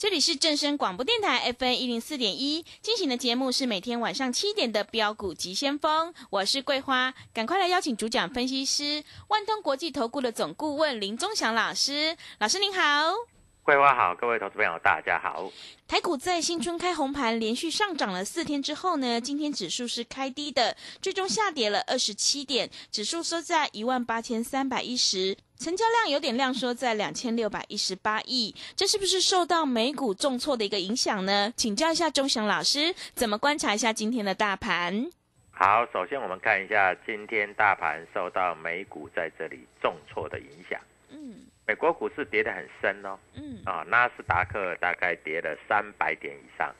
这里是正声广播电台 FM 一零四点一，进行的节目是每天晚上七点的标股急先锋，我是桂花，赶快来邀请主讲分析师万通国际投顾的总顾问林忠祥老师，老师您好。桂花好，各位投资朋友大家好。台股在新春开红盘，连续上涨了四天之后呢，今天指数是开低的，最终下跌了二十七点，指数收在一万八千三百一十，成交量有点量缩在两千六百一十八亿，这是不是受到美股重挫的一个影响呢？请教一下钟祥老师，怎么观察一下今天的大盘？好，首先我们看一下今天大盘受到美股在这里重挫的影响。嗯美国股市跌得很深哦，嗯啊，纳斯达克大概跌了三百点以上，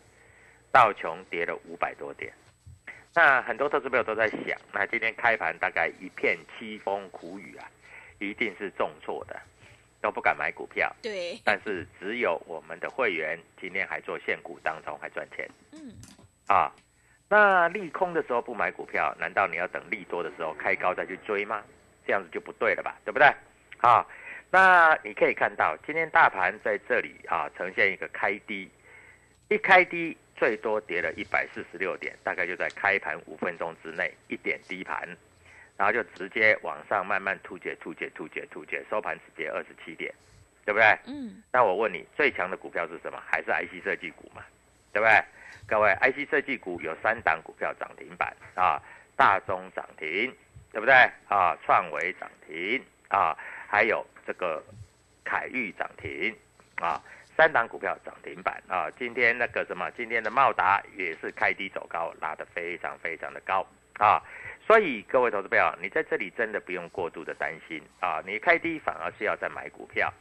道琼跌了五百多点。那很多投资朋友都在想，那今天开盘大概一片凄风苦雨啊，一定是重挫的，都不敢买股票。对，但是只有我们的会员今天还做现股当中还赚钱嗯啊。那利空的时候不买股票，难道你要等利多的时候开高再去追吗？这样子就不对了吧，对不对？啊，那你可以看到今天大盘在这里啊呈现一个开低，一开低最多跌了一百四十六点，大概就在开盘五分钟之内一点低盘，然后就直接往上慢慢突解、突解、突解、突解，收盘只跌二十七点，对不对？嗯那我问你，最强的股票是什么？还是 IC 设计股嘛，对不对？各位，IC 设计股有三档股票涨停板啊，大中涨停，对不对？啊，创维涨停啊，还有这个凯域涨停啊，三档股票涨停板啊。今天那个什么，今天的茂达也是开低走高，拉得非常非常的高啊。所以各位投资朋友，你在这里真的不用过度的担心啊，你开低反而是要再买股票。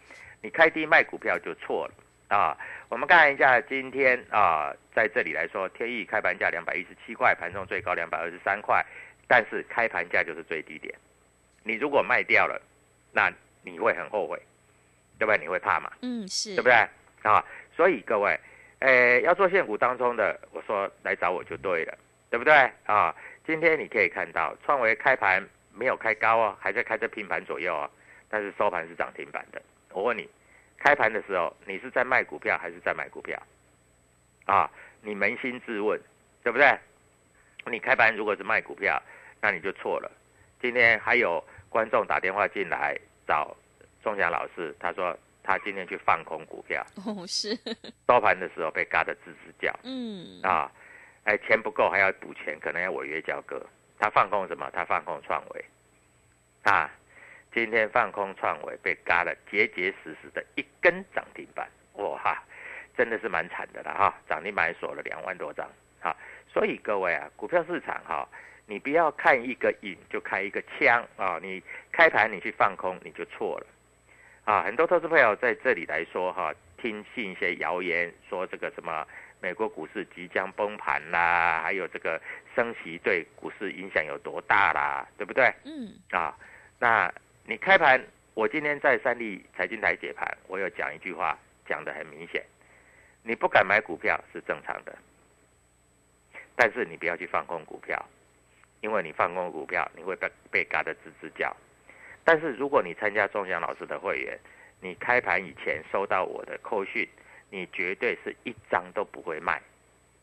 你开低卖股票就错了啊！我们看一下今天啊，在这里来说，天意开盘价两百一十七块，盘中最高两百二十三块，但是开盘价就是最低点。你如果卖掉了，那你会很后悔，对不对？你会怕嘛？嗯是，对不对？啊，所以各位，诶，要做现股当中的，我说来找我就对了，对不对？啊，今天你可以看到创维开盘没有开高哦，还在开在平盘左右哦，但是收盘是涨停板的。我问你，开盘的时候你是在卖股票还是在买股票？啊，你扪心自问，对？不对？你开盘如果是卖股票，那你就错了。今天还有观众打电话进来找钟祥老师，他说他今天去放空股票，哦是，收盘的时候被嘎得吱吱叫嗯啊！哎，钱不够还要补钱，可能要违约交割。他放空什么？他放空创维啊！今天放空创维被嘎了结结实实的一根涨停板，哇哈，真的是蛮惨的了哈！涨停板锁了两万多张哈，所以各位啊，股票市场哈，你不要看一个影就开一个枪啊！你开盘你去放空你就错了啊！很多投资朋友在这里来说哈，听信一些谣言说这个什么美国股市即将崩盘啦，还有这个升息对股市影响有多大啦，对不对？嗯，啊，那你开盘，我今天在三立财经台解盘，我有讲一句话，讲的很明显，你不敢买股票是正常的，但是你不要去放空股票，因为你放空股票，你会被被嘎得吱吱叫。但是如果你参加钟祥老师的会员，你开盘以前收到我的扣讯，你绝对是一张都不会卖，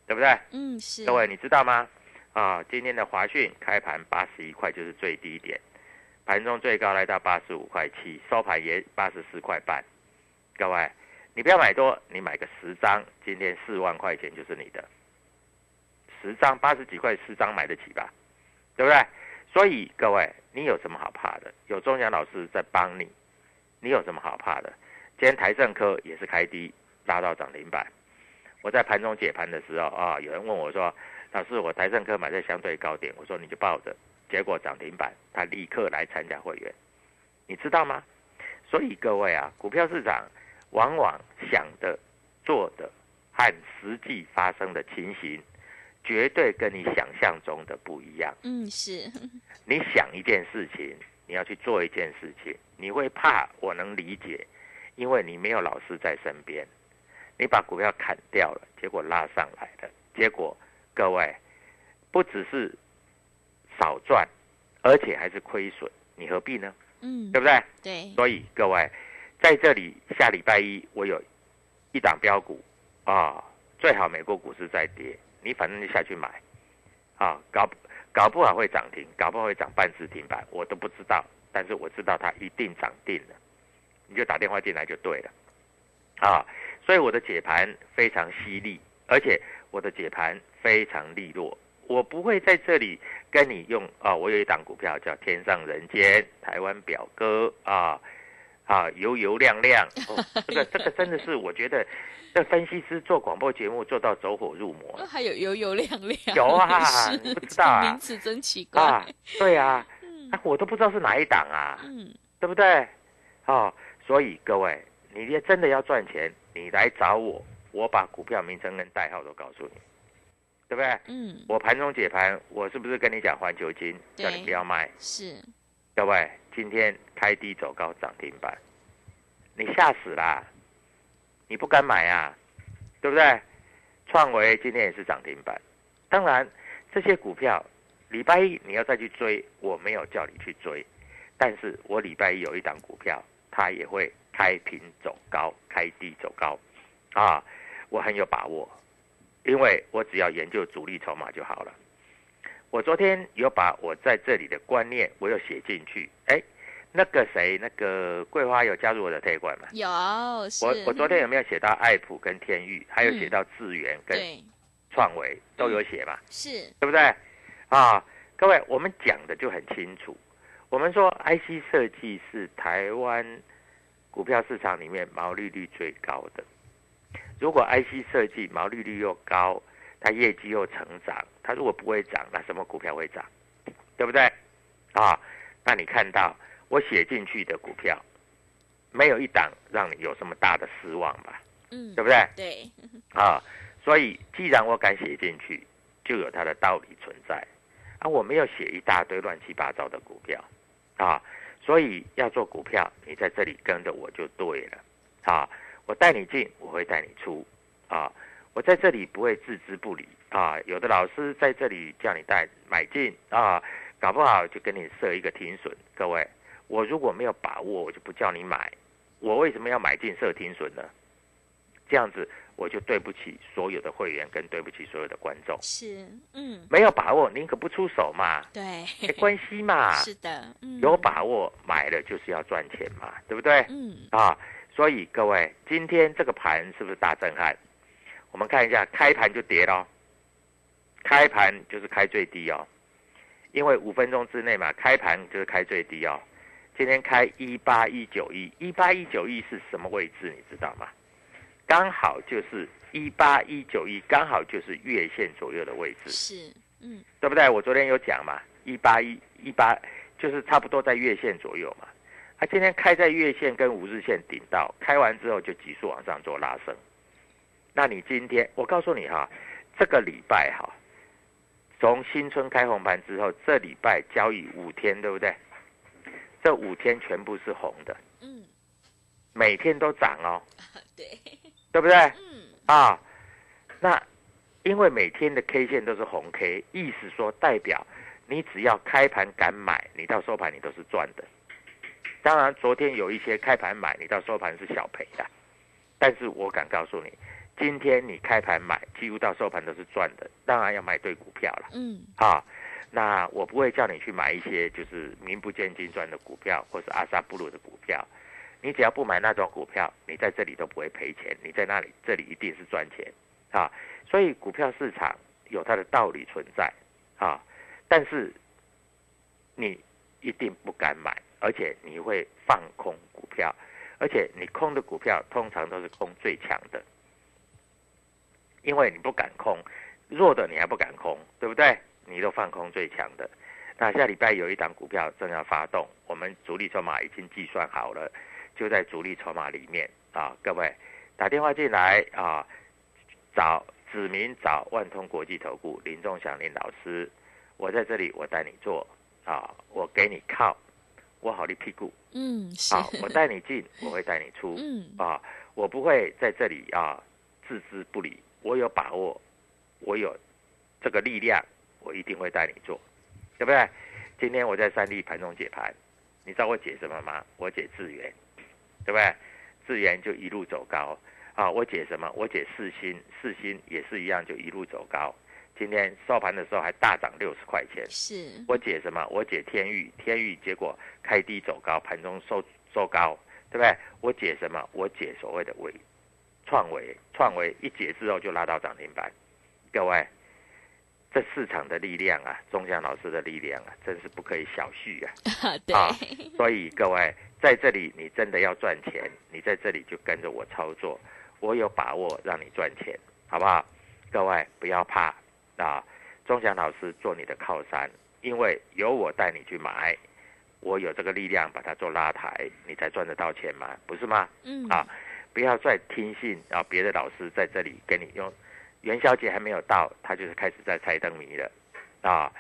对不对？嗯，是。各位，你知道吗？啊，今天的华讯开盘八十一块就是最低点，盘中最高来到八十五块七，收盘也八十四块半。各位，你不要买多，你买个十张，今天四万块钱就是你的。十张八十几块，十张买得起吧？对不对？所以各位，你有什么好怕的？有中祥老师在帮你，你有什么好怕的？今天台政科也是开低，拉到涨停板。我在盘中解盘的时候啊，有人问我说：“老师，我台政科买在相对高点。”我说：“你就抱着。”结果涨停板，他立刻来参加会员，你知道吗？所以各位啊，股票市场往往想的、做的和实际发生的情形。绝对跟你想象中的不一样。嗯，是。你想一件事情，你要去做一件事情，你会怕，我能理解，因为你没有老师在身边，你把股票砍掉了，结果拉上来了，结果各位不只是少赚，而且还是亏损，你何必呢？嗯，对不对？对。所以各位在这里，下礼拜一我有一档标股啊，最好美国股市在跌。你反正就下去买，啊，搞搞不好会涨停，搞不好会涨半只停板，我都不知道。但是我知道它一定涨定了，你就打电话进来就对了，啊，所以我的解盘非常犀利，而且我的解盘非常利落。我不会在这里跟你用啊，我有一档股票叫天上人间，台湾表哥啊。啊，油油亮亮，哦，这个这个真的是，我觉得，这分析师做广播节目做到走火入魔。还有油油亮亮，有啊，不知道啊，名词真奇怪啊，对啊，那我都不知道是哪一档啊，嗯，对不对？哦，所以各位，你要真的要赚钱，你来找我，我把股票名称跟代号都告诉你，对不对？嗯，我盘中解盘，我是不是跟你讲环球金，叫你不要卖？是。各位，今天开低走高涨停板，你吓死啦！你不敢买啊，对不对？创维今天也是涨停板。当然，这些股票礼拜一你要再去追，我没有叫你去追，但是我礼拜一有一档股票，它也会开平走高，开低走高，啊，我很有把握，因为我只要研究主力筹码就好了。我昨天有把我在这里的观念，我有写进去。哎，那个谁，那个桂花有加入我的推管吗？有，我我昨天有没有写到爱普跟天域，还有写到智源跟创维都有写嘛？是，对不对？啊，各位，我们讲的就很清楚。我们说 IC 设计是台湾股票市场里面毛利率最高的。如果 IC 设计毛利率又高，它业绩又成长，它如果不会涨，那什么股票会涨？对不对？啊，那你看到我写进去的股票，没有一档让你有什么大的失望吧？嗯，对不对？对。啊，所以既然我敢写进去，就有它的道理存在。啊，我没有写一大堆乱七八糟的股票，啊，所以要做股票，你在这里跟着我就对了。啊，我带你进，我会带你出，啊。我在这里不会置之不理啊！有的老师在这里叫你带买进啊，搞不好就跟你设一个停损。各位，我如果没有把握，我就不叫你买。我为什么要买进设停损呢？这样子我就对不起所有的会员，跟对不起所有的观众。是，嗯，没有把握宁可不出手嘛。对，没关系嘛。是的，嗯，有把握买了就是要赚钱嘛，对不对？嗯，啊，所以各位，今天这个盘是不是大震撼？我们看一下，开盘就跌了，开盘就是开最低哦，因为五分钟之内嘛，开盘就是开最低哦。今天开一八一九一，一八一九一是什么位置？你知道吗？刚好就是一八一九一，刚好就是月线左右的位置。是，嗯，对不对？我昨天有讲嘛，一八一一八就是差不多在月线左右嘛。它今天开在月线跟五日线顶到，开完之后就急速往上做拉升。那你今天我告诉你哈，这个礼拜哈，从新春开红盘之后，这礼拜交易五天，对不对？这五天全部是红的，嗯，每天都涨哦，对，对不对？嗯，啊，那因为每天的 K 线都是红 K，意思说代表你只要开盘敢买，你到收盘你都是赚的。当然，昨天有一些开盘买，你到收盘是小赔的，但是我敢告诉你，今天你开盘买，几乎到收盘都是赚的。当然要买对股票了，嗯，啊，那我不会叫你去买一些就是名不见经传的股票，或是阿萨布鲁的股票。你只要不买那种股票，你在这里都不会赔钱，你在那里这里一定是赚钱啊。所以股票市场有它的道理存在啊，但是你一定不敢买，而且你会放空股票，而且你空的股票通常都是空最强的，因为你不敢空，弱的你还不敢空，对不对？你都放空最强的。那下礼拜有一档股票正要发动，我们主力筹码已经计算好了，就在主力筹码里面啊，各位打电话进来啊，找指名找万通国际投顾林仲祥林老师，我在这里我带你做啊，我给你靠，我好你屁股嗯，好，啊，我带你进，我会带你出嗯，啊，我不会在这里啊置之不理，我有把握，我有这个力量，我一定会带你做，对不对？今天我在三立盘中解盘，你知道我解什么吗？我解智源，对不对？智源就一路走高啊！我解什么？我解四星，四星也是一样，就一路走高。今天收盘的时候还大涨六十块钱。是，我解什么？我解天域，天域结果开低走高，盘中收收高，对不对？我解什么？我解所谓的尾创维，创维一解之后就拉到涨停板。各位，这市场的力量啊，钟祥老师的力量啊，真是不可以小觑啊！对，啊所以各位在这里，你真的要赚钱，你在这里就跟着我操作，我有把握让你赚钱，好不好？各位不要怕啊！钟祥老师做你的靠山，因为有我带你去买，我有这个力量把它做拉抬，你才赚得到钱嘛，不是吗？嗯，啊，不要再听信啊别的老师在这里跟你用，元宵节还没有到，他就是开始在猜灯谜了，啊，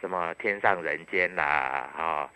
什么天上人间啦，啊，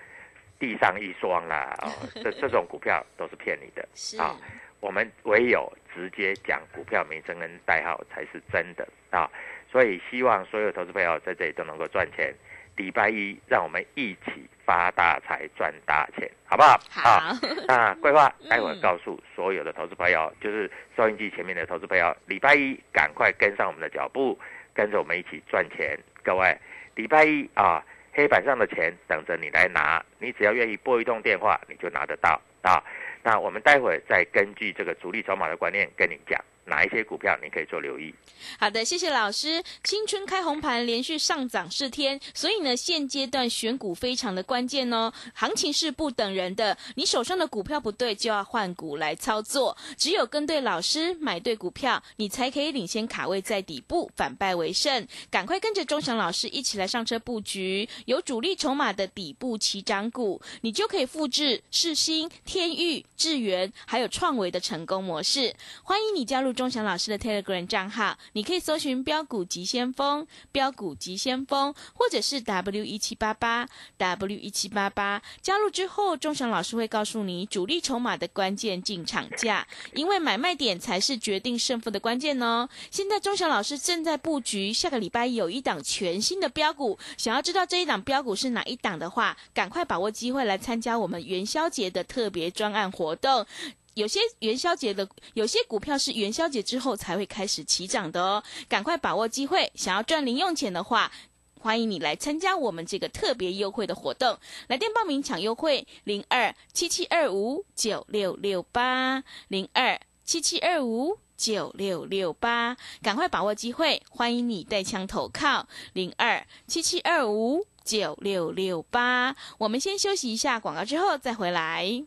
地上一双啦，啊，这这种股票都是骗你的，啊我们唯有直接讲股票名称跟代号才是真的啊，所以希望所有投资朋友在这里都能够赚钱。礼拜一，让我们一起发大财、赚大钱，好不好？啊，好，那规划待会告诉所有的投资朋友，就是收音机前面的投资朋友，礼拜一赶快跟上我们的脚步，跟着我们一起赚钱。各位，礼拜一啊，黑板上的钱等着你来拿，你只要愿意拨一通电话，你就拿得到啊。那我们待会儿再根据这个主力筹码的观念跟你讲，哪一些股票你可以做留意。好的，谢谢老师。新春开红盘，连续上涨四天，所以呢，现阶段选股非常的关键哦。行情是不等人的，你手上的股票不对，就要换股来操作。只有跟对老师，买对股票，你才可以领先卡位在底部，反败为胜。赶快跟着钟祥老师一起来上车布局，有主力筹码的底部起涨股，你就可以复制世新、天域、智源还有创维的成功模式。欢迎你加入钟祥老师的 Telegram 账号，你可以搜寻“标股急先锋”、“标股急先锋”，或者是 W 一七八八 W 一七八八。加入之后，钟祥老师会告诉你主力筹码的关键进场价，因为买卖点才是决定胜负的关键哦。现在钟祥老师正在布局，下个礼拜有一档全新的标股，想要知道这一档标股是哪一档的话，赶快把握机会来参加我们元宵节的特别专案活动。有些元宵节的有些股票是元宵节之后才会开始起涨的哦，赶快把握机会。想要赚零用钱的话，欢迎你来参加我们这个特别优惠的活动。来电报名抢优惠：零二七七二五九六六八零二七七二五。九六六八，赶快把握机会！欢迎你带枪投靠零二七七二五九六六八。我们先休息一下广告，之后再回来。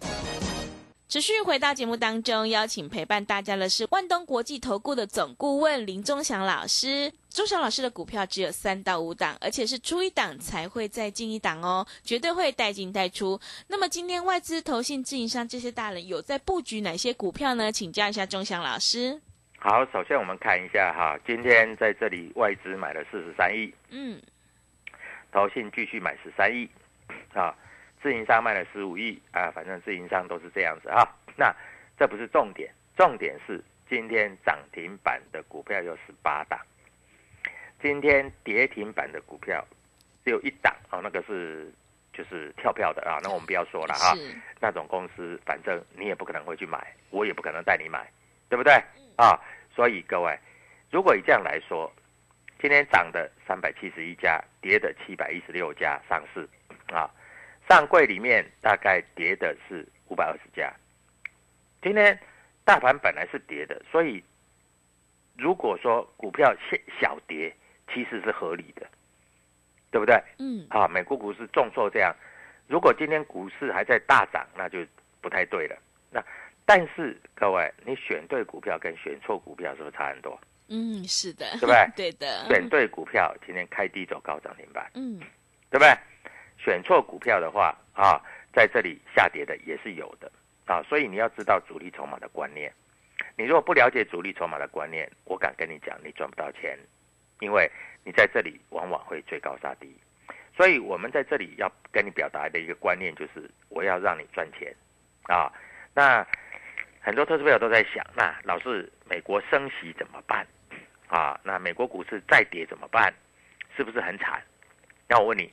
持续回到节目当中，邀请陪伴大家的是万东国际投顾的总顾问林忠祥老师。忠祥老师的股票只有三到五档，而且是出一档才会再进一档哦，绝对会带进带出。那么今天外资、投信、自营商这些大人有在布局哪些股票呢？请教一下忠祥老师。好，首先我们看一下哈，今天在这里外资买了四十三亿，嗯，投信继续买十三亿，啊。自营商卖了十五亿啊，反正自营商都是这样子啊。那这不是重点，重点是今天涨停板的股票有十八档，今天跌停板的股票只有一档啊，那个是就是跳票的啊。那我们不要说了哈，那种公司反正你也不可能会去买，我也不可能带你买，对不对啊？所以各位，如果以这样来说，今天涨的三百七十一家，跌的七百一十六家上市啊。上柜里面大概跌的是五百二十家，今天大盘本来是跌的，所以如果说股票小小跌，其实是合理的，对不对？嗯。啊，美国股市重挫这样，如果今天股市还在大涨，那就不太对了。那但是各位，你选对股票跟选错股票是不是差很多？嗯，是的，对不对？对的。选对股票，今天开低走高涨停板，嗯，对不对？选错股票的话啊，在这里下跌的也是有的啊，所以你要知道主力筹码的观念。你如果不了解主力筹码的观念，我敢跟你讲，你赚不到钱，因为你在这里往往会追高杀低。所以我们在这里要跟你表达的一个观念就是，我要让你赚钱啊。那很多投资朋友都在想，那老是美国升息怎么办啊？那美国股市再跌怎么办？是不是很惨？那我问你。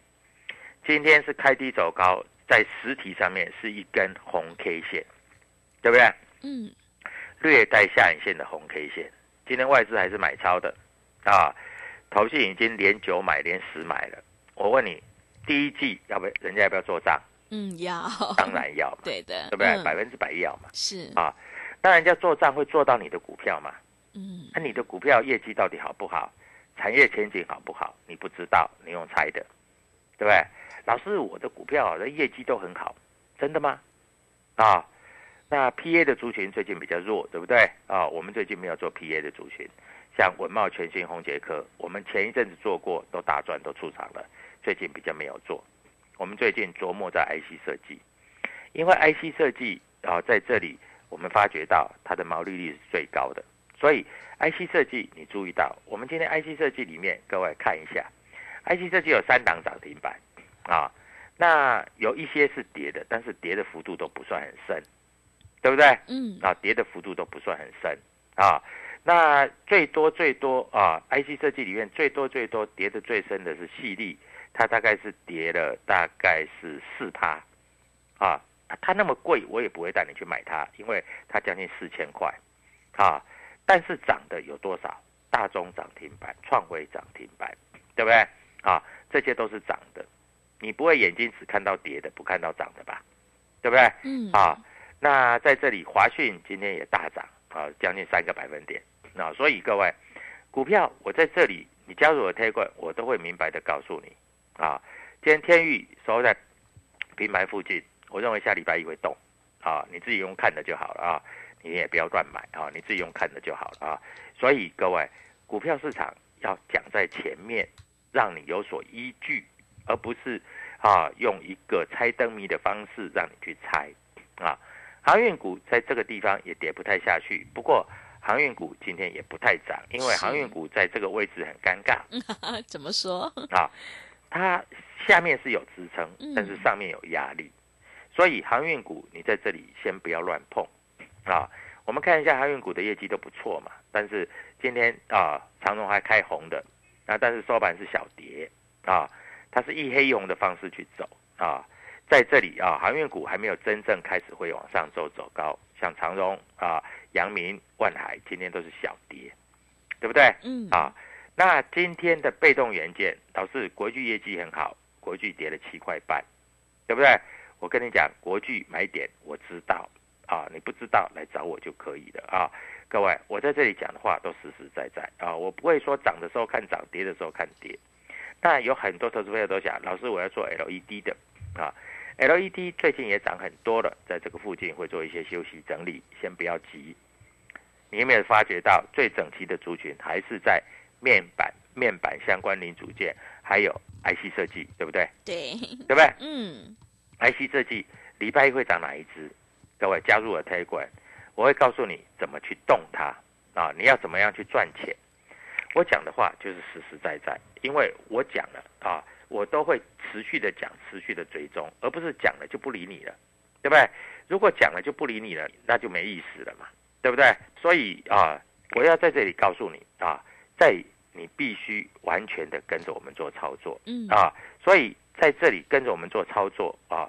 今天是开低走高，在实体上面是一根红 K 线，对不对？嗯，略带下影线的红 K 线。今天外资还是买超的，啊，投信已经连九买连十买了。我问你，第一季要不人家要不要做账？嗯，要，当然要嘛，对的，对不对？百分之百要嘛，是啊，那人家做账会做到你的股票嘛？嗯，那你的股票业绩到底好不好？产业前景好不好？你不知道，你用猜的，对不对？老师，我的股票的业绩都很好，真的吗？啊，那 P A 的族群最近比较弱，对不对？啊，我们最近没有做 P A 的族群，像文茂、全新、红杰科，我们前一阵子做过，都大赚，都出场了。最近比较没有做，我们最近琢磨在 I C 设计，因为 I C 设计啊，在这里我们发觉到它的毛利率是最高的，所以 I C 设计你注意到，我们今天 I C 设计里面，各位看一下，I C 设计有三档涨停板。啊，那有一些是跌的，但是跌的幅度都不算很深，对不对？嗯，啊，跌的幅度都不算很深啊。那最多最多啊，IC 设计里面最多最多跌的最深的是细粒，它大概是跌了大概是四趴，啊，它那么贵，我也不会带你去买它，因为它将近四千块，啊，但是涨的有多少？大中涨停板，创维涨停板，对不对？啊，这些都是涨的。你不会眼睛只看到跌的，不看到涨的吧？对不对？嗯。啊，那在这里华讯今天也大涨啊，将近三个百分点。那所以各位，股票我在这里，你加入我的 Telegram，我都会明白的告诉你啊。今天天域收在平盘附近，我认为下礼拜一会动啊，你自己用看的就好了啊，你也不要乱买啊，你自己用看的就好了啊。所以各位，股票市场要讲在前面，让你有所依据。而不是啊，用一个猜灯谜的方式让你去猜啊。航运股在这个地方也跌不太下去，不过航运股今天也不太涨，因为航运股在这个位置很尴尬。怎么说啊？它下面是有支撑，但是上面有压力，所以航运股你在这里先不要乱碰啊。我们看一下航运股的业绩都不错嘛，但是今天啊，长荣还开红的啊，但是收盘是小跌啊。它是一黑一红的方式去走啊，在这里啊，航运股还没有真正开始会往上走走高，像长荣啊、阳明、万海今天都是小跌，对不对？嗯啊，那今天的被动元件导致国巨业绩很好，国巨跌了七块半，对不对？我跟你讲，国巨买点我知道啊，你不知道来找我就可以了啊。各位，我在这里讲的话都实实在在啊，我不会说涨的时候看涨，跌的时候看跌。那有很多投资朋友都想，老师我要做 LED 的啊，LED 最近也涨很多了，在这个附近会做一些休息整理，先不要急。你有没有发觉到最整齐的族群还是在面板、面板相关零组件，还有 IC 设计，对不对？对，对不对 嗯，？IC 设计礼拜一会涨哪一支？各位加入我 t 管，我会告诉你怎么去动它啊！你要怎么样去赚钱？我讲的话就是实实在在，因为我讲了啊，我都会持续的讲，持续的追踪，而不是讲了就不理你了，对不对？如果讲了就不理你了，那就没意思了嘛，对不对？所以啊，我要在这里告诉你啊，在你必须完全的跟着我们做操作，嗯啊，所以在这里跟着我们做操作啊，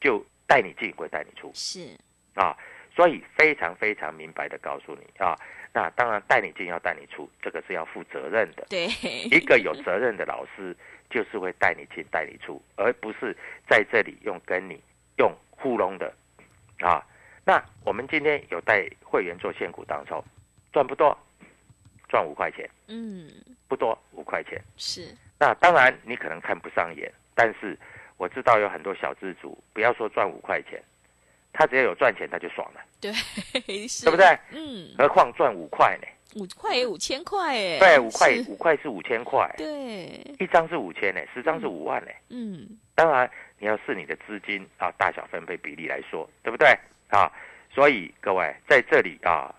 就带你进，会带你出是，啊，所以非常非常明白的告诉你啊，那当然带你进要带你出，这个是要负责任的。对，一个有责任的老师，就是会带你进带你出，而不是在这里用跟你用糊弄的啊。那我们今天有带会员做现股当中，赚不多，赚五块钱，嗯，不多五块钱。是，那当然你可能看不上眼，但是我知道有很多小资主，不要说赚五块钱，他只要有赚钱他就爽了，对，是，对不对？嗯，何况赚五块呢？五块也五千块哎，对，五块五块是五千块，对，一张是五千呢，十张是五万呢。嗯，当然，你要视你的资金啊大小分配比例来说，对不对啊？所以各位在这里啊，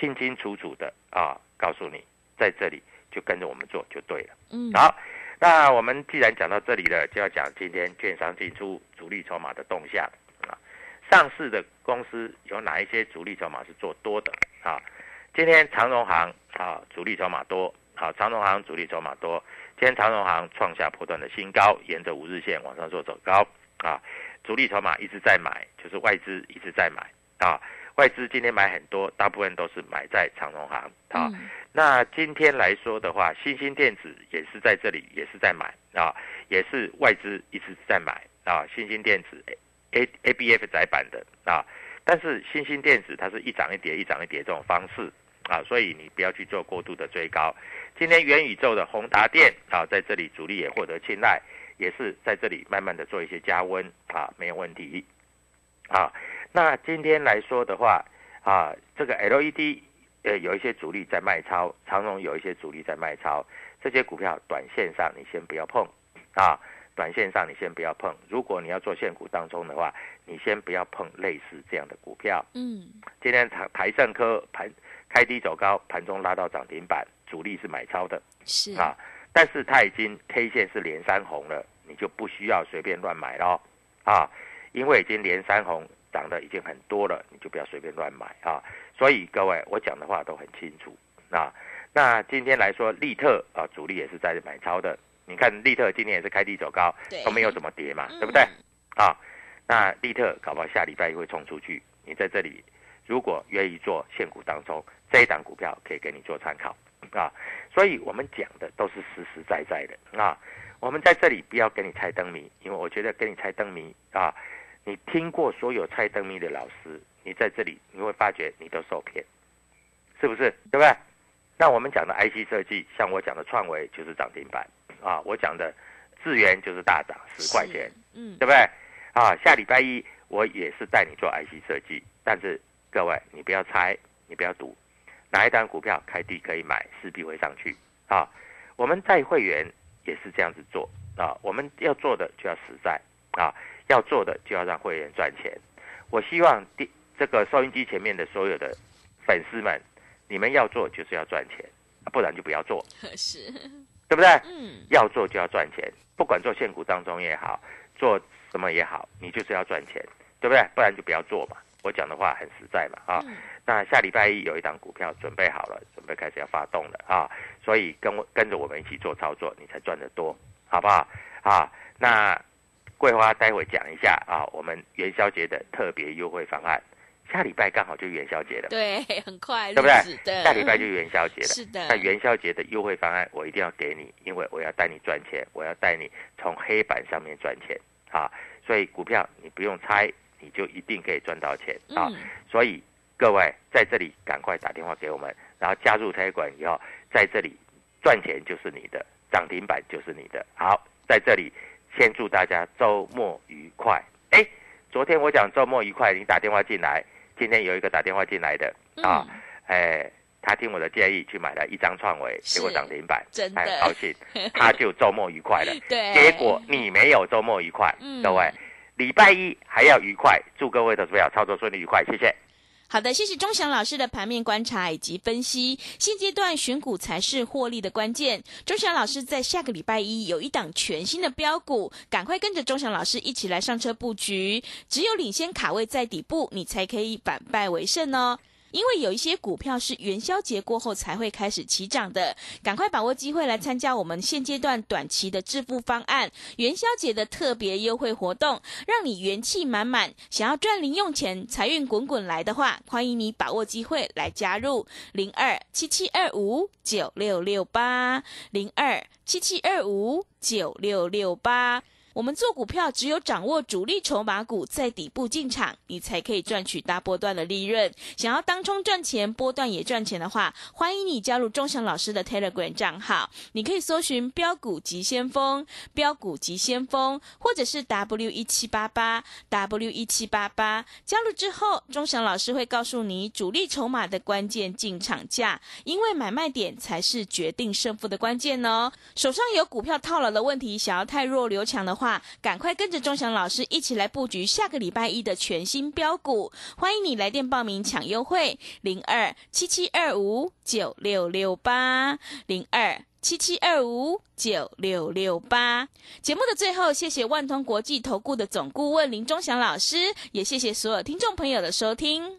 清清楚楚的啊，告诉你，在这里就跟着我们做就对了。嗯，好，那我们既然讲到这里了，就要讲今天券商进出主力筹码的动向啊。上市的公司有哪一些主力筹码是做多的啊？今天长荣行啊，主力筹码多，好、长荣行主力筹码多。今天长荣行创下波段的新高，沿着五日线往上做走高啊，主力筹码一直在买，就是外资一直在买啊。外资今天买很多，大部分都是买在长荣行啊。嗯那今天来说的话，新兴电子也是在这里，也是在买啊，也是外资一直在买啊。新兴电子 A A B F 窄板的啊，但是新兴电子它是一涨一跌，一涨一跌这种方式啊，所以你不要去做过度的追高。今天元宇宙的宏达电啊，在这里主力也获得青睐，也是在这里慢慢的做一些加温啊，没有问题啊。那今天来说的话啊，这个 LED 呃有一些主力在卖超，长荣有一些主力在卖超，这些股票短线上你先不要碰啊，短线上你先不要碰。如果你要做现股当中的话，你先不要碰类似这样的股票。嗯，今天台台盛科盘开低走高，盘中拉到涨停板，主力是买超的是，啊，但是它已经 K 线是连三红了，你就不需要随便乱买咯啊，因为已经连三红涨的已经很多了，你就不要随便乱买啊。所以各位，我讲的话都很清楚啊。那今天来说，利特啊，主力也是在买超的。你看利特今天也是开低走高对，都没有怎么跌嘛，嗯对不对？啊，那利特搞不好下礼拜会冲出去。你在这里如果愿意做现股当中，这一档股票可以给你做参考啊。所以我们讲的都是实实在在的啊。我们在这里不要给你猜灯谜，因为我觉得给你猜灯谜啊，你听过所有猜灯谜的老师，你在这里你会发觉你都受骗，是不是？对不对？那我们讲的 IC 设计，像我讲的创维就是涨停板啊，我讲的智源就是大涨十块钱，是，嗯对，不对？啊，下礼拜一我也是带你做 IC 设计，但是各位你不要猜，你不要赌，哪一单股票开低可以买，势必会上去啊。我们带会员也是这样子做啊，我们要做的就要实在啊，要做的就要让会员赚钱。我希望第这个收音机前面的所有的粉丝们，你们要做就是要赚钱，不然就不要做，是，对不对？嗯，要做就要赚钱，不管做现股当中也好，做什么也好，你就是要赚钱，对不对？不然就不要做嘛。我讲的话很实在嘛，啊，嗯那下礼拜一有一档股票准备好了，准备开始要发动了啊，所以跟我跟着我们一起做操作，你才赚得多，好不好？啊，那桂花待会讲一下啊，我们元宵节的特别优惠方案，下礼拜刚好就元宵节了，对，很快，对不对下礼拜就元宵节了。是的，那元宵节的优惠方案我一定要给你，因为我要带你赚钱，我要带你从黑板上面赚钱啊！所以股票你不用猜，你就一定可以赚到钱啊！嗯，所以各位在这里赶快打电话给我们，然后加入财管以后，在这里赚钱就是你的，涨停板就是你的。好，在这里先祝大家周末愉快。哎，昨天我讲周末愉快，你打电话进来，今天有一个打电话进来的啊，哎。他听我的建议去买了一张创维，结果涨停板，真的很高兴，他就周末愉快了。对，结果你没有周末愉快，各位，礼拜一还要愉快，祝各位的朋友操作顺利愉快，谢谢。好的，谢谢钟祥老师的盘面观察以及分析。现阶段选股才是获利的关键。钟祥老师在下个礼拜一有一档全新的标股，赶快跟着钟祥老师一起来上车布局。只有领先卡位在底部，你才可以反败为胜哦。因为有一些股票是元宵节过后才会开始起涨的，赶快把握机会来参加我们现阶段短期的致富方案，元宵节的特别优惠活动，让你元气满满。想要赚零用钱、财运滚滚来的话，欢迎你把握机会来加入零二七七二五九六六八零二七七二五九六六八。我们做股票，只有掌握主力筹码股在底部进场，你才可以赚取大波段的利润。想要当冲赚钱，波段也赚钱的话，欢迎你加入钟祥老师的 Telegram 账号。你可以搜寻“标股急先锋”、“标股急先锋”，或者是 W 一七八八 W 一七八八。加入之后，钟祥老师会告诉你主力筹码的关键进场价，因为买卖点才是决定胜负的关键哦。手上有股票套牢的问题，想要太弱留强的话。赶快跟着钟祥老师一起来布局下个礼拜一的全新标股，欢迎你来电报名抢优惠，零二七七二五九六六八零二七七二五九六六八。节目的最后，谢谢万通国际投顾的总顾问林钟祥老师，也谢谢所有听众朋友的收听。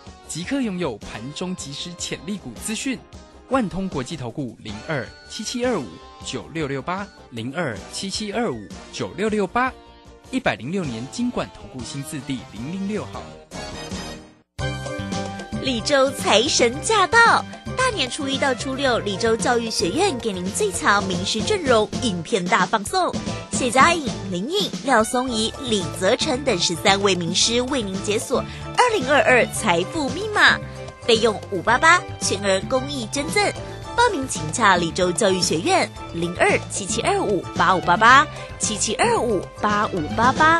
即刻拥有盘中即时潜力股资讯，万通国际投顾零二七七二五九六六八零二七七二五九六六八，一百零六年金管投顾新字第零零六号。李州财神驾到！大年初一到初六，李州教育学院给您最强名师阵容，影片大放送。谢佳颖、林颖、廖松怡、李泽成等十三位名师为您解锁二零二二财富密码，费用五八八，全额公益捐赠。报名请洽李州教育学院零二七七二五八五八八七七二五八五八八。